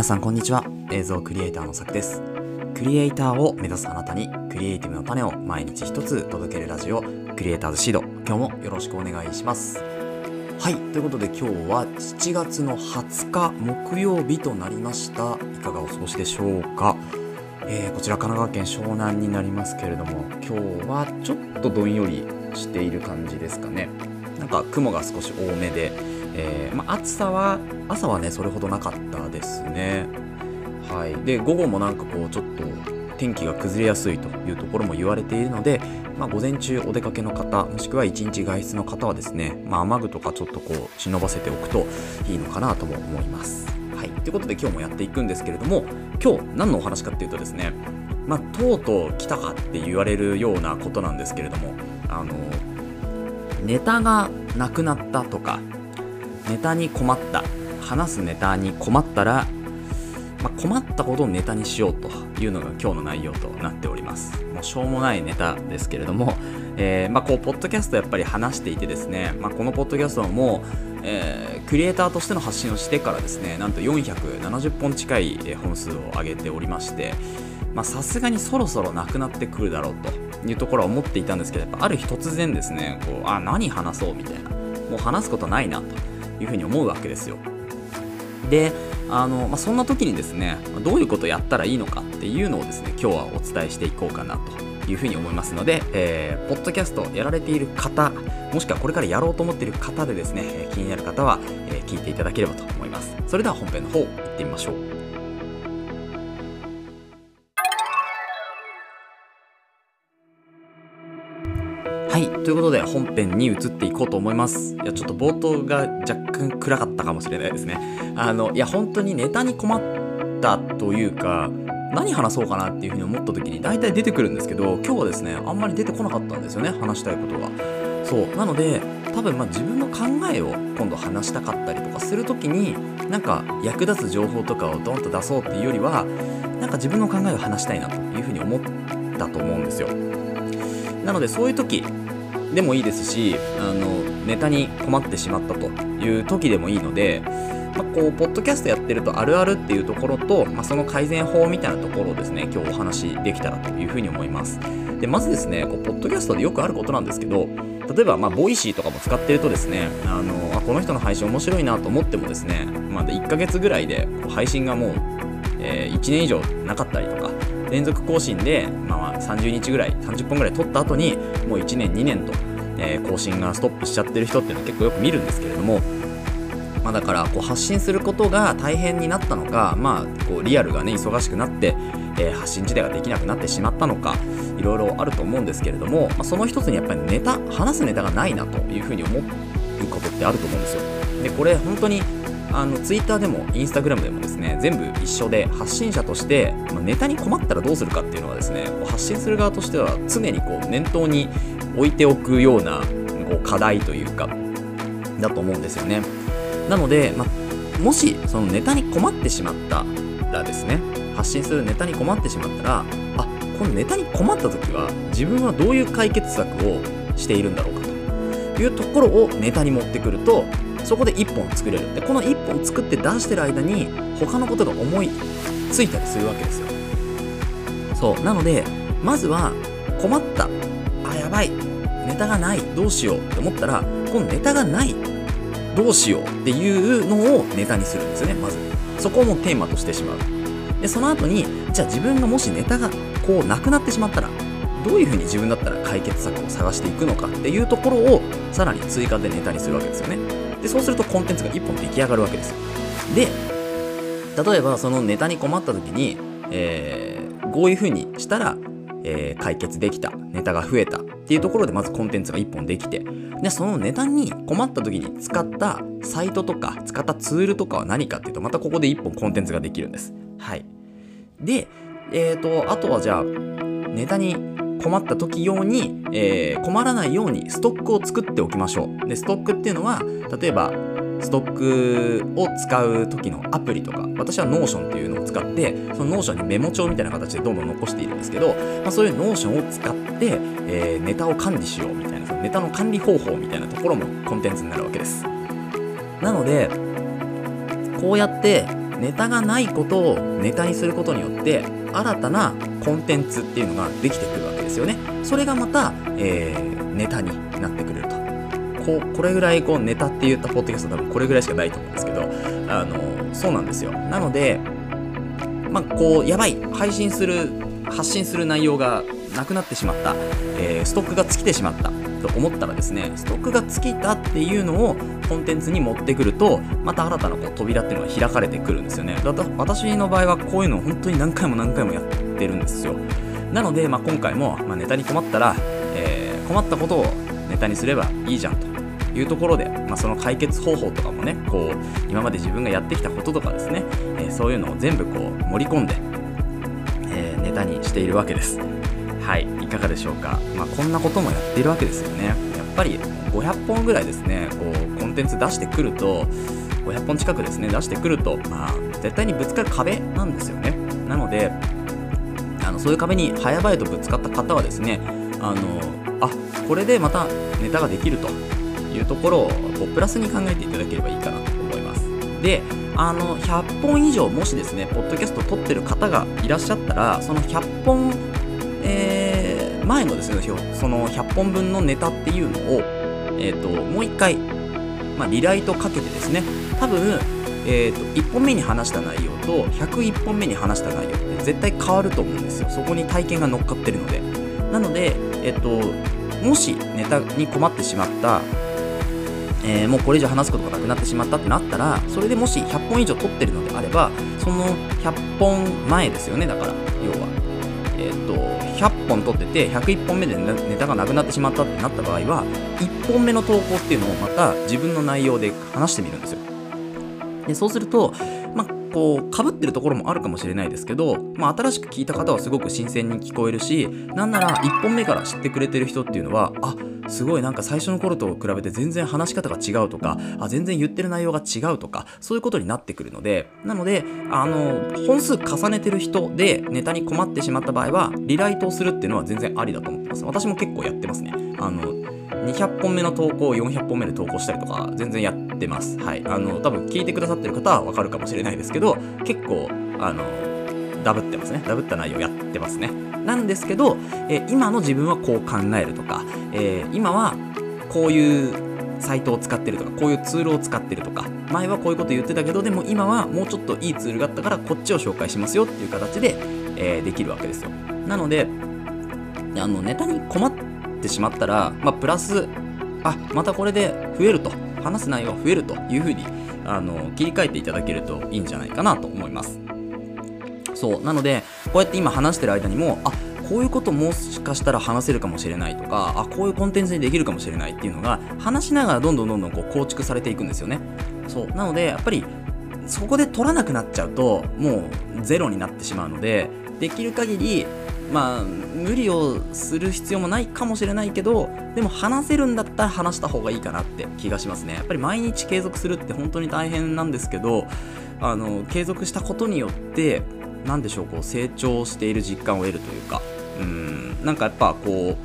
皆さんこんにちは。映像クリエイターのさくです。クリエイターを目指すあなたにクリエイティブの種を毎日一つ届けるラジオクリエイターズシード。今日もよろしくお願いします。はい。ということで今日は7月の20日木曜日となりました。いかがお過ごしでしょうか？えー、こちら神奈川県湘南になりますけれども今日はちょっとどんよりしている感じですかね。なんか雲が少し多めで、えー、まあ、暑さは朝はねそれほどなかったですね。はい。で午後もなんかこうちょっと天気が崩れやすいというところも言われているので、まあ、午前中お出かけの方もしくは一日外出の方はですね、まあ、雨具とかちょっとこう忍ばせておくといいのかなとも思います。はい。ということで今日もやっていくんですけれども今日何のお話かっていうとですねまあ、とうとう来たかって言われるようなことなんですけれどもあのネタがなくなったとかネタに困った。話すネタに困ったら、まあ、困ったことをネタにしようというのが今日の内容となっております。もうしょうもないネタですけれども、えー、まあ、こうポッドキャストやっぱり話していてですね、まあ、このポッドキャストもえー、クリエイターとしての発信をしてからですねなんと470本近い本数を上げておりましてさすがにそろそろなくなってくるだろうというところは思っていたんですけどやっぱある日突然ですねこうあ何話そうみたいな。もう話すことないなと。いうふうに思うわけですよ。であの、まあ、そんな時にですねどういうことをやったらいいのかっていうのをですね今日はお伝えしていこうかなというふうに思いますので、えー、ポッドキャストやられている方もしくはこれからやろうと思っている方でですね気になる方は、え、聞いていただければと思います。それでは本編の方行ってみましょう。はい。ということで、本編に移っていこうと思います。いや、ちょっと冒頭が若干暗かったかもしれないですね。あの、いや、本当にネタに困ったというか、何話そうかなっていうふうに思った時に大体出てくるんですけど、今日はですね、あんまり出てこなかったんですよね、話したいことが。そう。なので、多分まあ自分の考えを今度話したかったりとかする時に、なんか役立つ情報とかをドンと出そうっていうよりは、なんか自分の考えを話したいなというふうに思ったと思うんですよ。なのでそういう時でもいいですしあのネタに困ってしまったという時でもいいので、まあ、こうポッドキャストやってるとあるあるっていうところと、まあ、その改善法みたいなところをですね今日お話できたらというふうに思います。でまずですねこうポッドキャストでよくあることなんですけど例えば、まあ、 Voicy とかも使ってるとですねあのあこの人の配信面白いなと思ってもですね、まあ、1ヶ月ぐらいで配信がもう、えー、1年以上なかったりとか連続更新で、まあ、30日ぐらい30本ぐらい撮った後にもう1年2年と、えー、更新がストップしちゃってる人っていうのは結構よく見るんですけれどもまあ、だからこう発信することが大変になったのか、まあ、こうリアルがね忙しくなって、えー、発信自体ができなくなってしまったのかいろいろあると思うんですけれども、まあ、その一つにやっぱりネタ話すネタがないなというふうに思うことってあると思うんですよ。でこれ本当にあのツイッターでもインスタグラムでもですね全部一緒で発信者として、まあ、ネタに困ったらどうするかっていうのはですね発信する側としては常にこう念頭に置いておくようなこう課題というかだと思うんですよね。なので、まあ、もしそのネタに困ってしまったらですね発信するネタに困ってしまったらあこのネタに困った時は自分はどういう解決策をしているんだろうかというところをネタに持ってくるとそこで1本作れる。でこの1本作って出してる間に他のことが思いついたりするわけですよ。そう。なのでまずは困った。あやばい。ネタがない。どうしようって思ったらこのネタがない。どうしようっていうのをネタにするんですよねまず。そこをもうテーマとしてしまう。でその後にじゃあ自分がもしネタがこうなくなってしまったらどういうふうに自分だったら解決策を探していくのかっていうところをさらに追加でネタにするわけですよね。でそうするとコンテンツが1本出来上がるわけですで例えばそのネタに困った時に、えー、こういう風にしたら、えー、解決できたネタが増えたっていうところでまずコンテンツが1本できてでそのネタに困った時に使ったサイトとか使ったツールとかは何かっていうとまたここで1本コンテンツができるんです。はい。でえーとあとはじゃあネタに困った時用に、えー、困らないようにストックを作っておきましょう。で、ストックっていうのは、例えば、ストックを使う時のアプリとか、私は Notion っていうのを使って、その Notion にメモ帳みたいな形でどんどん残しているんですけど、まあ、そういう Notion を使って、えー、ネタを管理しようみたいな、そのネタの管理方法みたいなところもコンテンツになるわけです。なので、こうやってネタがないことをネタにすることによって新たなコンテンツっていうのができてくるですよね。それがまた、えー、ネタになってくれると。ここれぐらいこうネタって言ったポッドキャスト多分これぐらいしかないと思うんですけどあのそうなんですよ。なのでまあこうやばい配信する発信する内容がなくなってしまった、えー、ストックが尽きてしまった。と思ったらですねストックが尽きたっていうのをコンテンツに持ってくるとまた新たなこう扉っていうのが開かれてくるんですよね。だ私の場合はこういうのを本当に何回も何回もやってるんですよ。なので、まあ、今回も、まあ、ネタに困ったら、えー、困ったことをネタにすればいいじゃんというところで、まあ、その解決方法とかもねこう今まで自分がやってきたこととかですね、えー、そういうのを全部こう盛り込んで、えー、ネタにしているわけです。はいいかがでしょうか、まあ、こんなこともやっているわけですよね。やっぱり500本ぐらいですねこうコンテンツ出してくると500本近くですね出してくるとまあ絶対にぶつかる壁なんですよね。なのであのそういう壁に早々とぶつかった方はですねあのあこれでまたネタができるというところをこうプラスに考えていただければいいかなと思います。であの100本以上もしですねポッドキャスト撮ってる方がいらっしゃったらその100本、えー、前のですねその100本分のネタっていうのを、えーと、もう一回、まあ、リライトかけてですね多分えーと、1本目に話した内容と101本目に話した内容って絶対変わると思うんですよ。そこに体験が乗っかってるので。なので、えっ、と、もしネタに困ってしまったえー、もうこれ以上話すことがなくなってしまったってなったらそれでもし100本以上取ってるのであればその100本前ですよねだから要は。えっ、と100本取ってて101本目でネタがなくなってしまったってなった場合は1本目の投稿っていうのをまた自分の内容で話してみるんですよ。でそうするとまあこう、かぶってるところもあるかもしれないですけど、まあ、新しく聞いた方はすごく新鮮に聞こえるし、なんなら1本目から知ってくれてる人っていうのは、あ、すごいなんか最初の頃と比べて全然話し方が違うとか、あ、全然言ってる内容が違うとか、そういうことになってくるので、なので、あの、本数重ねてる人でネタに困ってしまった場合は、リライトをするっていうのは全然ありだと思ってます。私も結構やってますね。あの、200本目の投稿を400本目で投稿したりとか全然やってます。はい。あの、多分聞いてくださってる方はわかるかもしれないですけど、結構、あの、ダブってますね。ダブった内容やってますね。なんですけど、え、今の自分はこう考えるとか、えー、今はこういうサイトを使ってるとか、こういうツールを使ってるとか、前はこういうこと言ってたけど、でも今はもうちょっといいツールがあったから、こっちを紹介しますよっていう形で、えー、できるわけですよ。なので、あの、ネタに困ってしまったら、まあ、プラス、あ、またこれで増えると、話す内容が増えるというふうに、あの、切り替えていただけるといいんじゃないかなと思います。そう。なので、こうやって今話してる間にも、あ、こういうこともしかしたら話せるかもしれないとか、あ、こういうコンテンツにできるかもしれないっていうのが、話しながらどんどんどんどんこう構築されていくんですよね。そう。なので、やっぱり、そこで取らなくなっちゃうと、もうゼロになってしまうので、できる限り、まあ、無理をする必要もないかもしれないけど、でも話せるんだったら話した方がいいかなって気がしますね。やっぱり毎日継続するって本当に大変なんですけど、あの、継続したことによって、何でしょうこう成長している実感を得るというかうんなんかやっぱこ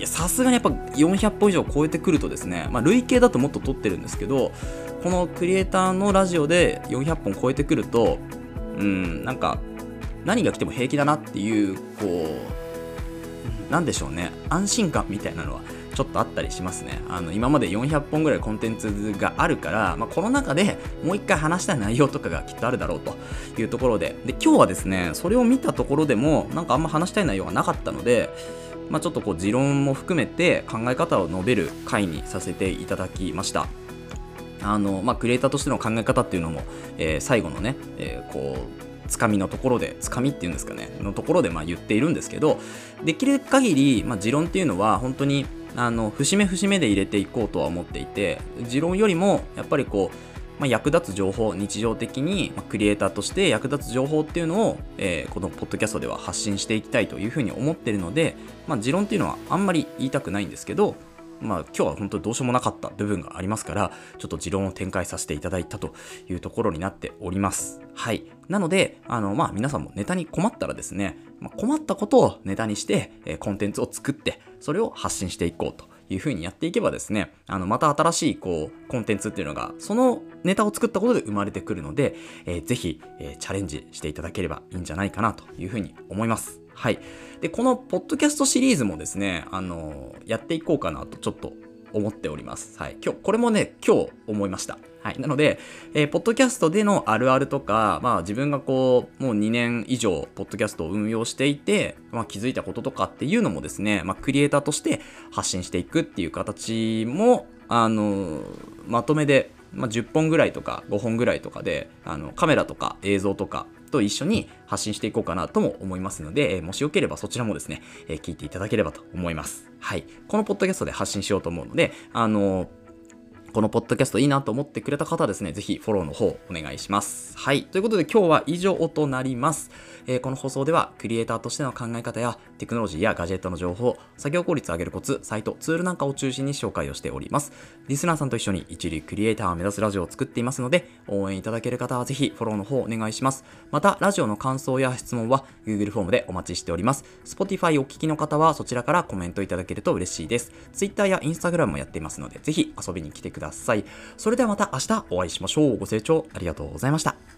うさすがにやっぱ400本以上超えてくるとですね、まあ、累計だともっと取ってるんですけどこのクリエイターのラジオで400本超えてくるとうんなんか何が来ても平気だなっていうこうなんでしょうね安心感みたいなのはちょっとあったりしますね。あの、今まで400本ぐらいコンテンツがあるから、まあ、この中でもう一回話したい内容とかがきっとあるだろうというところで、で、今日はですね、それを見たところでも、なんかあんま話したい内容がなかったので、まあ、ちょっとこう、持論も含めて考え方を述べる回にさせていただきました。あの、まあ、クリエイターとしての考え方っていうのも、えー、最後のね、えー、こう、つかみのところで、つかみっていうんですかね、のところでまあ言っているんですけど、できる限り、まあ、持論っていうのは本当にあの節目節目で入れていこうとは思っていて持論よりもやっぱりこうまあ、役立つ情報日常的に、まあ、クリエイターとして役立つ情報っていうのを、えー、このポッドキャストでは発信していきたいというふうに思ってるので、まあ、持論っていうのはあんまり言いたくないんですけど、まあ、今日は本当にどうしようもなかった部分がありますから、ちょっと持論を展開させていただいたというところになっております。はい。なので、あの、まあ、皆さんもネタに困ったらですね、まあ、困ったことをネタにして、え、コンテンツを作って、それを発信していこうという風にやっていけばですね、あの、また新しい、こう、コンテンツっていうのが、そのネタを作ったことで生まれてくるので、えー、ぜひ、えー、チャレンジしていただければいいんじゃないかなという風に思います。はい。で、このポッドキャストシリーズもですね、あのやっていこうかなとちょっと思っております。はい。今日、これもね、今日思いました。はい。なので、えー、ポッドキャストでのあるあるとか、まあ自分がこう、もう2年以上、ポッドキャストを運用していて、まあ気づいたこととかっていうのもですね、まあクリエイターとして発信していくっていう形も、あのまとめで、まあ、10本ぐらいとか5本ぐらいとかで、あの、カメラとか映像とかと一緒に発信していこうかなとも思いますので、えもしよければそちらもですね、え聞いていただければと思います。はい。このポッドキャストで発信しようと思うので、あのこのポッドキャストいいなと思ってくれた方はですね、ぜひフォローの方お願いします。はい。ということで今日は以上となります。えー、この放送ではクリエイターとしての考え方やテクノロジーやガジェットの情報、作業効率を上げるコツ、サイト、ツールなんかを中心に紹介をしております。リスナーさんと一緒に一流クリエイターを目指すラジオを作っていますので、応援いただける方はぜひフォローの方お願いします。また、ラジオの感想や質問は Google フォームでお待ちしております。Spotify お聞きの方はそちらからコメントいただけると嬉しいです。Twitter や Instagram もやっていますので、ぜひ遊びに来てくださいださい。それではまた明日お会いしましょう。ご清聴ありがとうございました。